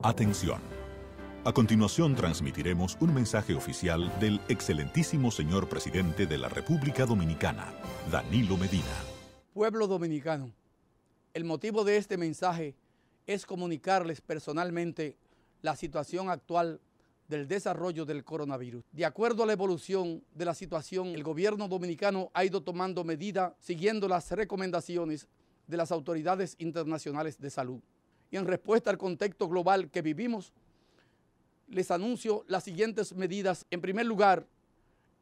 Atención. A continuación transmitiremos un mensaje oficial del excelentísimo señor presidente de la República Dominicana, Danilo Medina. Pueblo dominicano, el motivo de este mensaje es comunicarles personalmente la situación actual del desarrollo del coronavirus. De acuerdo a la evolución de la situación, el gobierno dominicano ha ido tomando medidas siguiendo las recomendaciones de las autoridades internacionales de salud. Y en respuesta al contexto global que vivimos, les anuncio las siguientes medidas. En primer lugar,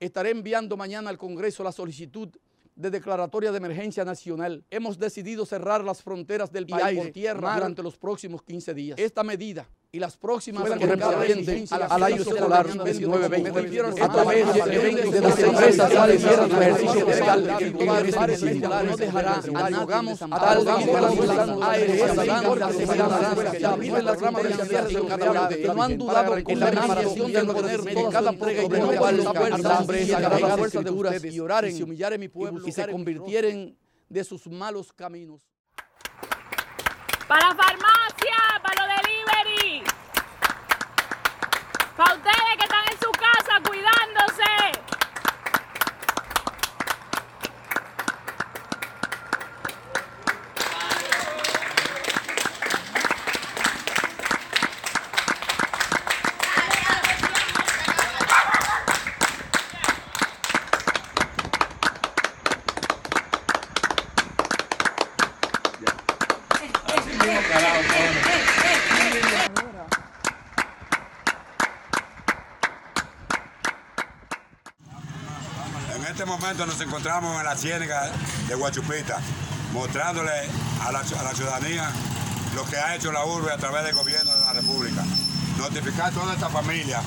estaré enviando mañana al Congreso la solicitud de declaratoria de emergencia nacional. Hemos decidido cerrar las fronteras del país por tierra durante los próximos 15 días. Esta medida y las próximas correspondientes al año escolar 29-20 a través de las empresas al ejercicio fiscal no dejará a nadie tal viven las ramas de la que no han dudado en la nación de poner en cada y la fuerza de duras y oraren y humillaren mi pueblo y se convirtieren de sus malos caminos. Para farmacia, para lo delivery. Para ustedes que están en su casa cuidándose. En este momento nos encontramos en la ciénaga de Guachupita, mostrándole a la, ciudadanía lo que ha hecho la urbe a través del gobierno de la República. Notificar a toda esta familia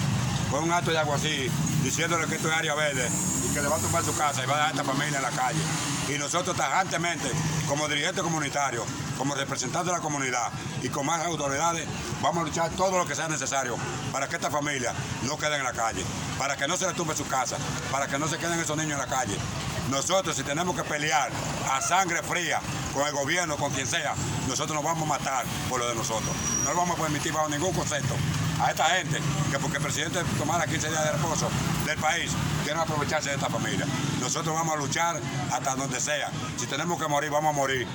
con un acto de agua así, diciéndole que esto es área verde y que le va a tomar su casa y va a dejar a esta familia en la calle. Y nosotros tajantemente, como dirigentes comunitarios, como representantes de la comunidad y con más autoridades, vamos a luchar todo lo que sea necesario para que esta familia no quede en la calle, para que no se le su casa, para que no se queden esos niños en la calle. Nosotros, si tenemos que pelear a sangre fría con el gobierno, con quien sea, nosotros nos vamos a matar por lo de nosotros. No lo vamos a permitir bajo ningún concepto a esta gente que porque el presidente tomara 15 días de reposo del país, quieren aprovecharse de esta familia. Nosotros vamos a luchar hasta donde sea. Si tenemos que morir, vamos a morir.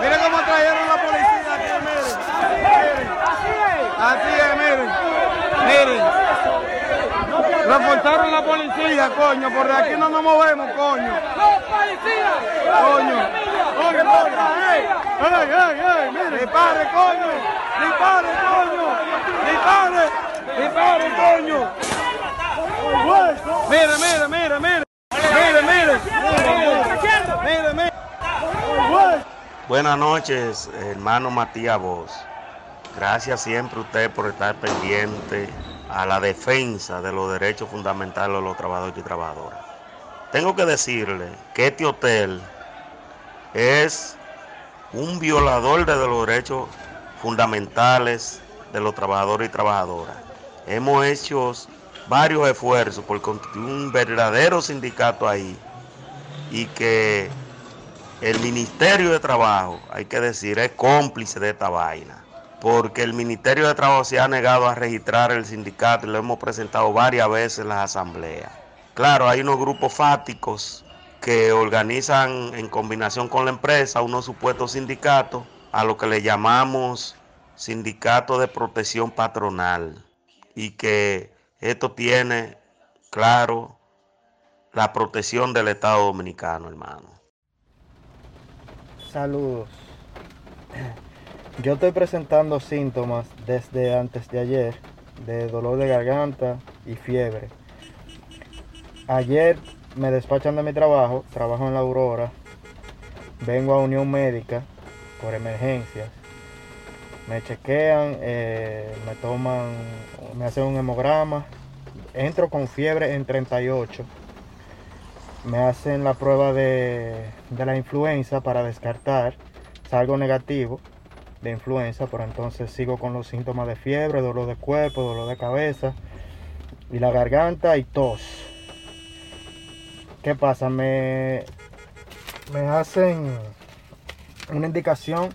Miren cómo trajeron la policía aquí, miren. Miren. Así es, miren. Miren. Reforzaron la policía, coño, porque aquí no nos movemos, coño. ¡Los policías! Coño. Coño, coño. ¡Ey, ey, ey! ey miren. ¡Dispare, coño! ¡Dispare, coño! ¡Dispare! ¡Dispare, coño! Mire, mire, mire, mire. Mire, mire. Mire, mire. Buenas noches, hermano Matías Voz. Gracias siempre a usted por estar pendiente a la defensa de los derechos fundamentales de los trabajadores y trabajadoras. Tengo que decirle que este hotel es un violador de los derechos fundamentales de los trabajadores y trabajadoras. Hemos hecho varios esfuerzos por constituir un verdadero sindicato ahí y que el Ministerio de Trabajo, hay que decir, es cómplice de esta vaina, porque el Ministerio de Trabajo se ha negado a registrar el sindicato y lo hemos presentado varias veces en las asambleas. Claro, hay unos grupos fáticos que organizan en combinación con la empresa unos supuestos sindicatos a lo que le llamamos sindicato de protección patronal y que esto tiene, claro, la protección del Estado Dominicano, hermano. Saludos. Yo estoy presentando síntomas desde antes de ayer de dolor de garganta y fiebre. Ayer me despachan de mi trabajo, trabajo en la Aurora, vengo a Unión Médica por emergencias, me chequean, eh, me toman, me hacen un hemograma, entro con fiebre en 38 me hacen la prueba de, de la influenza para descartar, salgo negativo de influenza, pero entonces sigo con los síntomas de fiebre, dolor de cuerpo, dolor de cabeza y la garganta y tos. ¿Qué pasa? Me, me hacen una indicación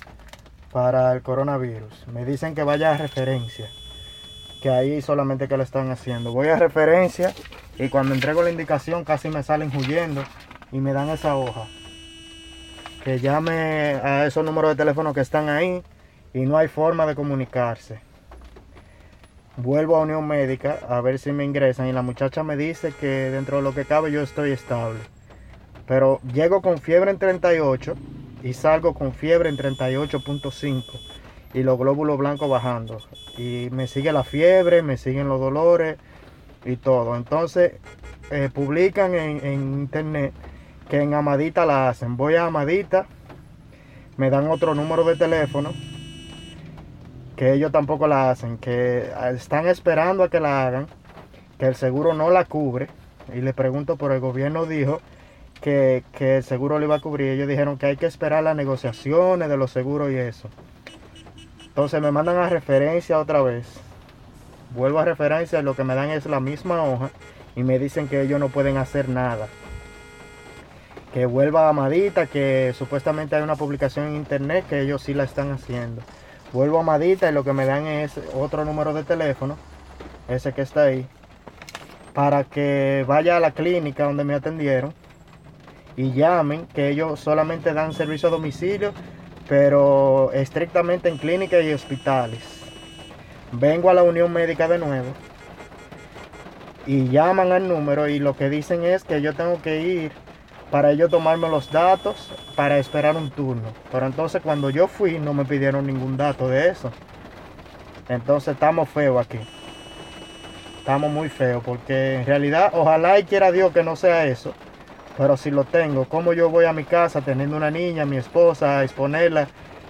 para el coronavirus. Me dicen que vaya a referencia, que ahí solamente que lo están haciendo. Voy a referencia y cuando entrego la indicación casi me salen huyendo y me dan esa hoja. Que llame a esos números de teléfono que están ahí y no hay forma de comunicarse. Vuelvo a Unión Médica a ver si me ingresan y la muchacha me dice que dentro de lo que cabe yo estoy estable. Pero llego con fiebre en 38 y salgo con fiebre en 38.5 y los glóbulos blancos bajando. Y me sigue la fiebre, me siguen los dolores y todo. Entonces eh, publican en, en internet que en Amadita la hacen. Voy a Amadita, me dan otro número de teléfono que ellos tampoco la hacen, que están esperando a que la hagan, que el seguro no la cubre. Y le pregunto, por el gobierno dijo que, que el seguro lo iba a cubrir. Ellos dijeron que hay que esperar las negociaciones de los seguros y eso. Entonces me mandan a referencia otra vez. Vuelvo a referencia y lo que me dan es la misma hoja y me dicen que ellos no pueden hacer nada. Que vuelva a Amadita, que supuestamente hay una publicación en internet que ellos sí la están haciendo. Vuelvo a Madita y lo que me dan es otro número de teléfono, ese que está ahí, para que vaya a la clínica donde me atendieron y llamen, que ellos solamente dan servicio a domicilio, pero estrictamente en clínicas y hospitales. Vengo a la Unión Médica de nuevo y llaman al número y lo que dicen es que yo tengo que ir para ellos tomarme los datos para esperar un turno. Pero entonces cuando yo fui no me pidieron ningún dato de eso. Entonces estamos feos aquí. Estamos muy feos porque en realidad ojalá y quiera Dios que no sea eso. Pero si lo tengo, ¿cómo yo voy a mi casa teniendo una niña, mi esposa, a exponerla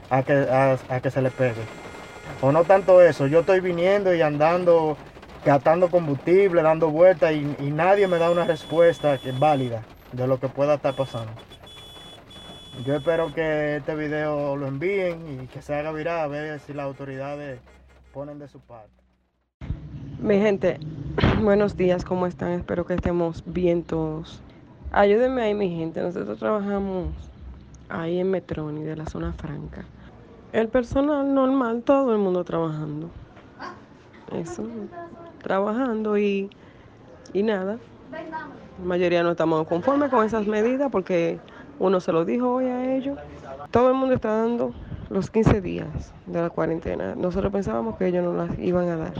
a que, a, que se le pegue? O no tanto eso, yo estoy viniendo y andando, gastando combustible, dando vueltas y, y nadie me da una respuesta válida de lo que pueda estar pasando. Yo espero que este video lo envíen y que se haga viral a ver si las autoridades ponen de su parte. Mi gente, buenos días, ¿cómo están? Espero que estemos bien todos. Ayúdenme ahí, mi gente. Nosotros trabajamos ahí en Metroni, de la zona franca. El personal normal, todo el mundo trabajando. Eso, trabajando y, y nada. La mayoría no estamos conformes con esas medidas porque uno se lo dijo hoy a ellos. Todo el mundo está dando los 15 días de la cuarentena. Nosotros pensábamos que ellos no las iban a dar.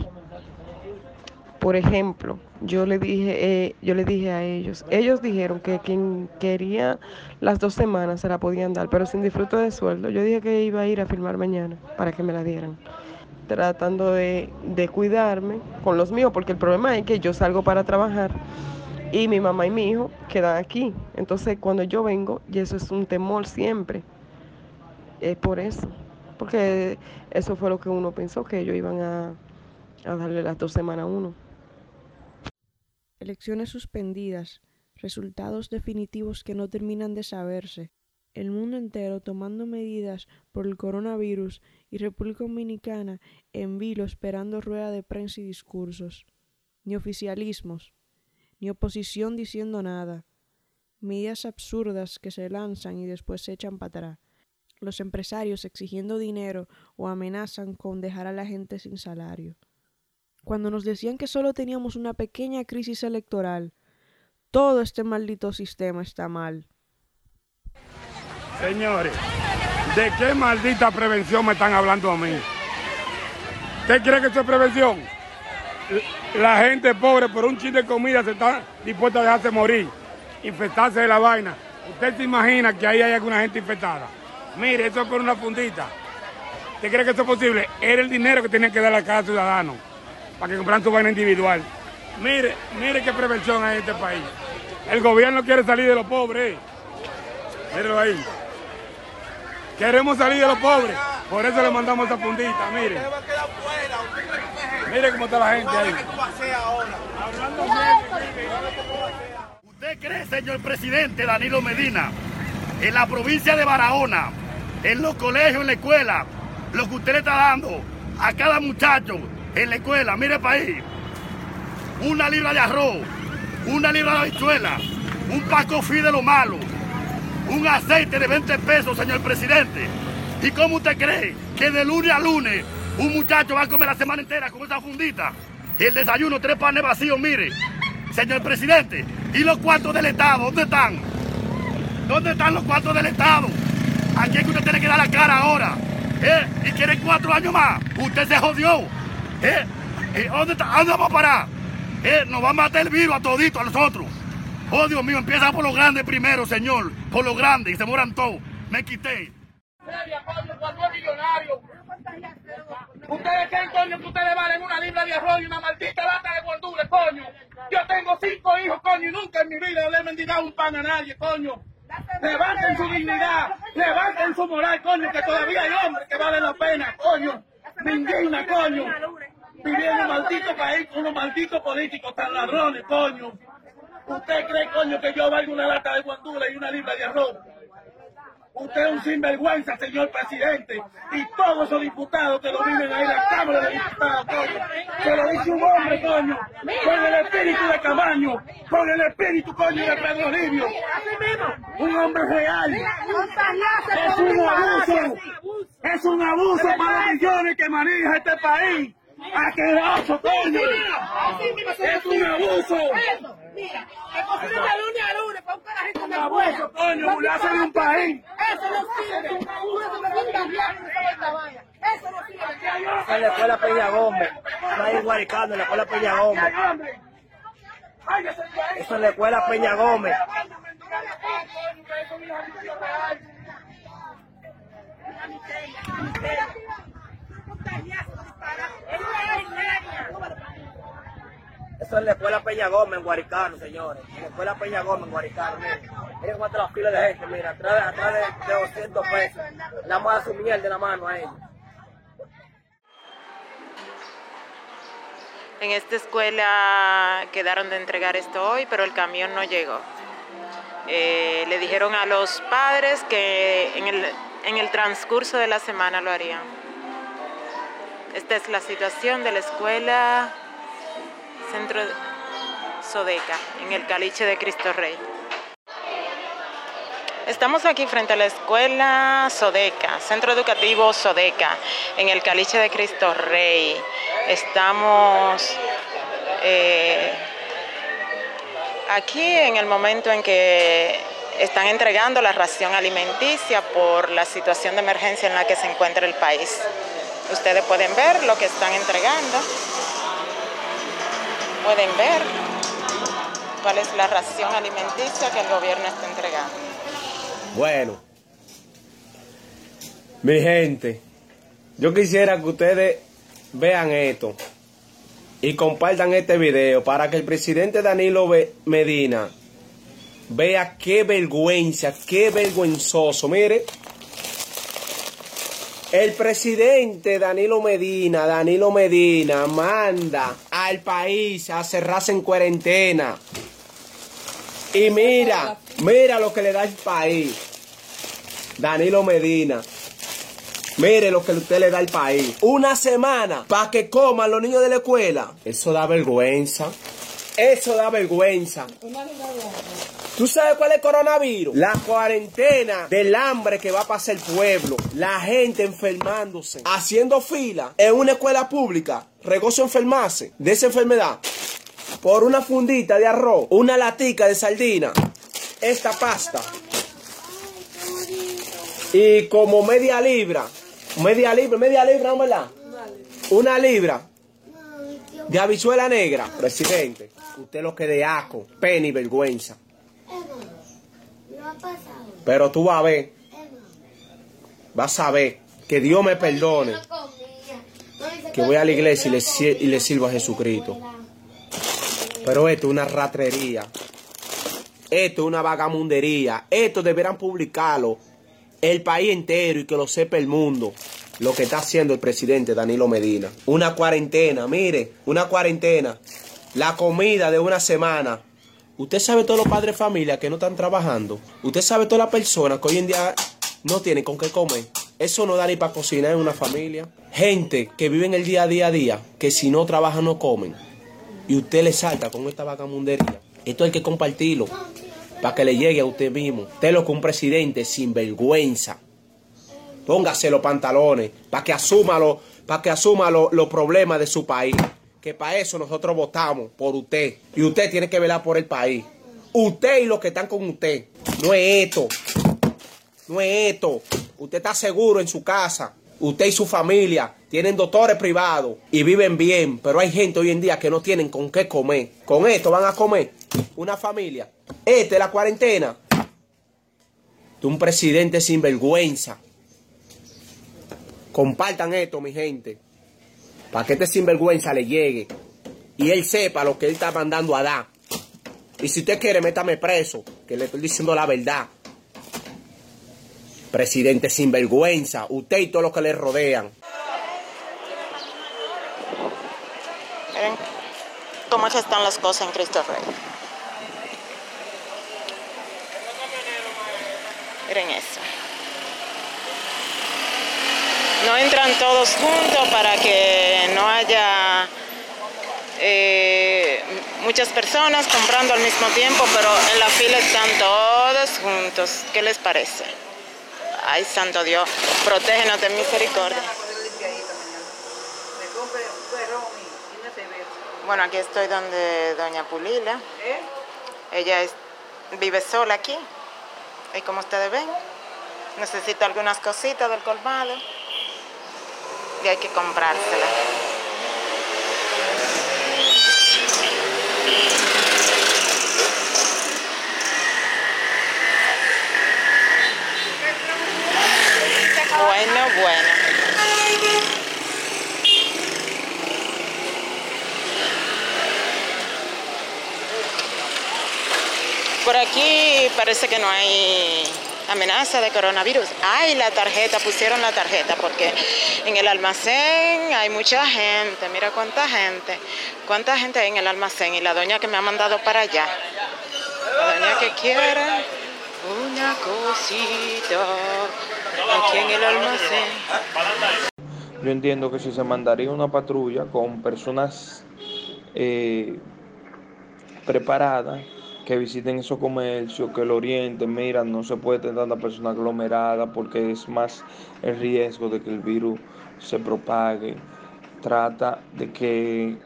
Por ejemplo, yo le dije, eh, yo le dije a ellos, ellos dijeron que quien quería las dos semanas se la podían dar, pero sin disfrute de sueldo. Yo dije que iba a ir a firmar mañana para que me la dieran tratando de, de, cuidarme con los míos, porque el problema es que yo salgo para trabajar y mi mamá y mi hijo quedan aquí. Entonces cuando yo vengo, y eso es un temor siempre, es por eso, porque eso fue lo que uno pensó, que ellos iban a, a darle las dos semanas a uno. Elecciones suspendidas, resultados definitivos que no terminan de saberse, el mundo entero tomando medidas por el coronavirus y República Dominicana en vilo esperando rueda de prensa y discursos, ni oficialismos, ni oposición diciendo nada, medidas absurdas que se lanzan y después se echan para atrás, los empresarios exigiendo dinero o amenazan con dejar a la gente sin salario. Cuando nos decían que solo teníamos una pequeña crisis electoral, todo este maldito sistema está mal. Señores, ¿de qué maldita prevención me están hablando a mí? ¿Usted cree que es prevención? La gente pobre por un chin de comida se está dispuesta a dejarse morir, infectarse de la vaina. ¿Usted se imagina que ahí hay alguna gente infectada? Mire, eso es por una fundita. ¿Usted cree que eso es posible? Era el dinero que tenían que dar a cada ciudadano para que compraran su vaina individual. Mire, mire qué prevención hay en este país. El gobierno quiere salir de los pobres. Mírelo ahí. Queremos salir de los pobres. Por eso le mandamos esa fundita, mire. Mire cómo está la gente ahí. ¿Usted cree señor presidente Danilo Medina, en la provincia de Barahona, en los colegios, en la escuela, lo que usted le está dando a cada muchacho en la escuela, mire país, una libra de arroz, una libra de habichuela, un paco fi de lo malo, un aceite de 20 pesos, señor presidente. ¿Y cómo usted cree que de lunes a lunes un muchacho va a comer la semana entera con esa fundita? El desayuno, tres panes vacíos, mire. Señor presidente, ¿y los cuartos del Estado? ¿Dónde están? ¿Dónde están los cuartos del Estado? Aquí es que usted tiene que dar la cara ahora. ¿Eh? ¿Y quiere cuatro años más? Usted se jodió. ¿Eh? ¿Y ¿Dónde, está? ¿Dónde vamos a parar? ¿Eh? Nos va a matar el virus a todito, a nosotros. Oh, Dios mío, empieza por los grandes primero, señor. Por los grandes, y se mueran todos. Me quité. Ustedes creen, coño, que ustedes valen una libra de arroz y una maldita lata de guandules, coño. Yo tengo cinco hijos, coño, y nunca en mi vida le he mendigado un pan a nadie, coño. Levanten su dignidad, levanten su moral, coño, que todavía hay hombres que valen la pena, coño. Me indigna, coño. Vivir en un maldito país con unos malditos políticos tan ladrones, coño. ¿Usted cree, coño, que yo valgo una lata de guandules y una libra de arroz? Usted es un sinvergüenza, señor presidente. Y todos esos diputados que lo viven ahí en la Cámara de Diputados, coño. Se lo dice un hombre, coño. Con el espíritu de Camaño. Con el espíritu, coño, de Pedro Livio. Un hombre real. Es un abuso. Es un abuso para millones que maneja este país. ¡Asqueroso, coño! ¡Es un abuso! Mira, que cocina de lunes a lunes para un carajito Un abuso, coño, burlarse de un país. Eso no sirve. Uno se me va a cambiar esta vaina. Eso no sirve. En la escuela Peña Gómez, no hay guaricando en la escuela Peña Gómez. Eso es la escuela Peña Gómez. Eso es la escuela Peña Gómez en Guaricano, señores. La escuela Peña Gómez en Guaricano, miren. Miren cómo está la fila de gente, mira, atrás, de- atrás de, de 200 pesos. La más su mierda en la mano a ellos. En esta escuela quedaron de entregar esto hoy, pero el camión no llegó. Eh, le dijeron a los padres que en el, en el transcurso de la semana lo harían. Esta es la situación de la escuela Centro Sodeca, en el Caliche de Cristo Rey. Estamos aquí frente a la escuela Sodeca, Centro Educativo Sodeca, en el Caliche de Cristo Rey. Estamos eh, aquí en el momento en que están entregando la ración alimenticia por la situación de emergencia en la que se encuentra el país. Ustedes pueden ver lo que están entregando. Pueden ver cuál es la ración alimenticia que el gobierno está entregando. Bueno, mi gente, yo quisiera que ustedes vean esto y compartan este video para que el presidente Danilo Medina vea qué vergüenza, qué vergüenzoso. Mire, el presidente Danilo Medina, Danilo Medina, manda al país a cerrarse en cuarentena. Y mira, mira lo que le da el país. Danilo Medina. Mire lo que usted le da al país. Una semana para que coman los niños de la escuela. Eso da vergüenza. Eso da vergüenza. ¿Tú sabes cuál es el coronavirus? La cuarentena del hambre que va a pasar el pueblo. La gente enfermándose. Haciendo fila en una escuela pública. Regozo enfermarse de esa enfermedad. Por una fundita de arroz. Una latica de sardina. Esta pasta. Y como media libra. Media libra, media libra, ¿no verdad? Una libra de habichuela negra. Presidente, usted lo que de aco, pena y vergüenza. Pero tú vas a ver, vas a ver, que Dios me perdone, que voy a la iglesia y le, y le sirvo a Jesucristo. Pero esto es una ratrería, esto es una vagamundería, esto deberán publicarlo el país entero y que lo sepa el mundo. Lo que está haciendo el presidente Danilo Medina. Una cuarentena, mire, una cuarentena. La comida de una semana Usted sabe todos los padres de familia que no están trabajando. Usted sabe todas las personas que hoy en día no tienen con qué comer. Eso no da ni para cocinar en una familia. Gente que vive en el día a día a día, que si no trabajan no comen. Y usted le salta con esta vagamundería. Esto hay que compartirlo para que le llegue a usted mismo. Usted lo que un presidente sin vergüenza. Póngase los pantalones para que asuma los que asuma los problemas de su país. Que para eso nosotros votamos por usted. Y usted tiene que velar por el país. Usted y los que están con usted. No es esto. No es esto. Usted está seguro en su casa. Usted y su familia tienen doctores privados y viven bien, pero hay gente hoy en día que no tienen con qué comer. Con esto van a comer una familia. Esta es la cuarentena de un presidente sin vergüenza. Compartan esto, mi gente, para que este sinvergüenza le llegue y él sepa lo que él está mandando a dar. Y si usted quiere, métame preso, que le estoy diciendo la verdad. Presidente sinvergüenza, usted y todos los que le rodean. Miren cómo están las cosas en Christopher. Miren eso. No entran todos juntos para que no haya eh, muchas personas comprando al mismo tiempo, pero en la fila están todos juntos. ¿Qué les parece? Ay, santo Dios, protégenos de misericordia. Bueno, aquí estoy donde doña Pulila. Ella vive sola aquí. Y como ustedes ven, necesita algunas cositas del colmado. Y hay que comprárselas. Bueno, bueno. Por aquí parece que no hay amenaza de coronavirus. Ay, la tarjeta, pusieron la tarjeta porque en el almacén hay mucha gente. Mira cuánta gente. Cuánta gente hay en el almacén. Y la doña que me ha mandado para allá. La doña que quiere una cosita aquí en el almacén. Yo entiendo que si se mandaría una patrulla con personas eh, preparadas que visiten esos comercios, que lo orienten, mira, no se puede tener tanta persona aglomerada porque es más el riesgo de que el virus se propague. Trata de que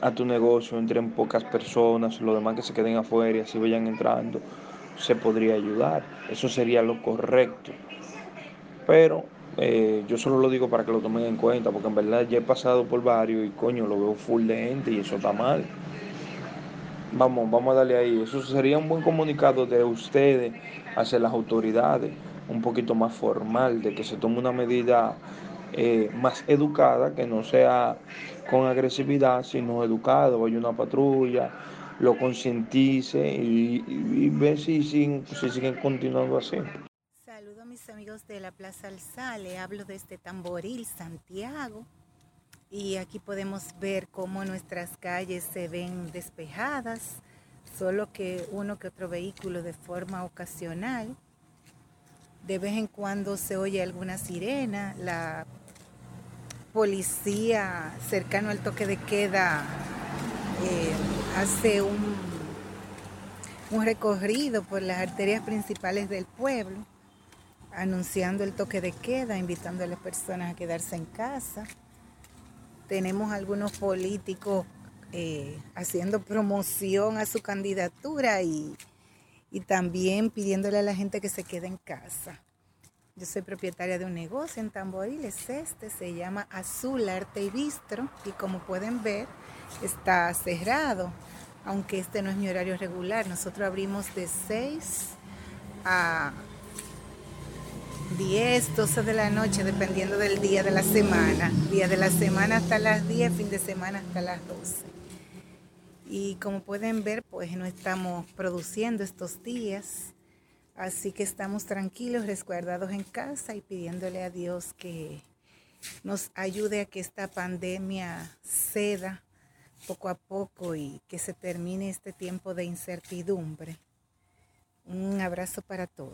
a tu negocio entren pocas personas, los demás que se queden afuera y así vayan entrando, se podría ayudar. Eso sería lo correcto. Pero eh, yo solo lo digo para que lo tomen en cuenta, porque en verdad ya he pasado por varios y coño, lo veo full de gente y eso está mal. Vamos, vamos a darle ahí. Eso sería un buen comunicado de ustedes hacia las autoridades, un poquito más formal, de que se tome una medida eh, más educada, que no sea con agresividad, sino educado. Vaya una patrulla, lo concientice y, ve si siguen continuando así. Saludo a mis amigos de la Plaza Alzale, hablo desde Tamboril, Santiago. Y aquí podemos ver cómo nuestras calles se ven despejadas, solo que uno que otro vehículo de forma ocasional. De vez en cuando se oye alguna sirena, la policía cercano al toque de queda eh, hace un, un recorrido por las arterias principales del pueblo anunciando el toque de queda, invitando a las personas a quedarse en casa. Tenemos algunos políticos eh, haciendo promoción a su candidatura y, y también pidiéndole a la gente que se quede en casa. Yo soy propietaria de un negocio en Tamboril, es este, se llama Azul Arte y Bistro y como pueden ver está cerrado, aunque este no es mi horario regular. Nosotros abrimos de 6 a 10, 12 de la noche, dependiendo del día de la semana. Día de la semana hasta las 10, fin de semana hasta las 12. Y como pueden ver, pues no estamos produciendo estos días. Así que estamos tranquilos, resguardados en casa y pidiéndole a Dios que nos ayude a que esta pandemia ceda poco a poco y que se termine este tiempo de incertidumbre. Un abrazo para todos.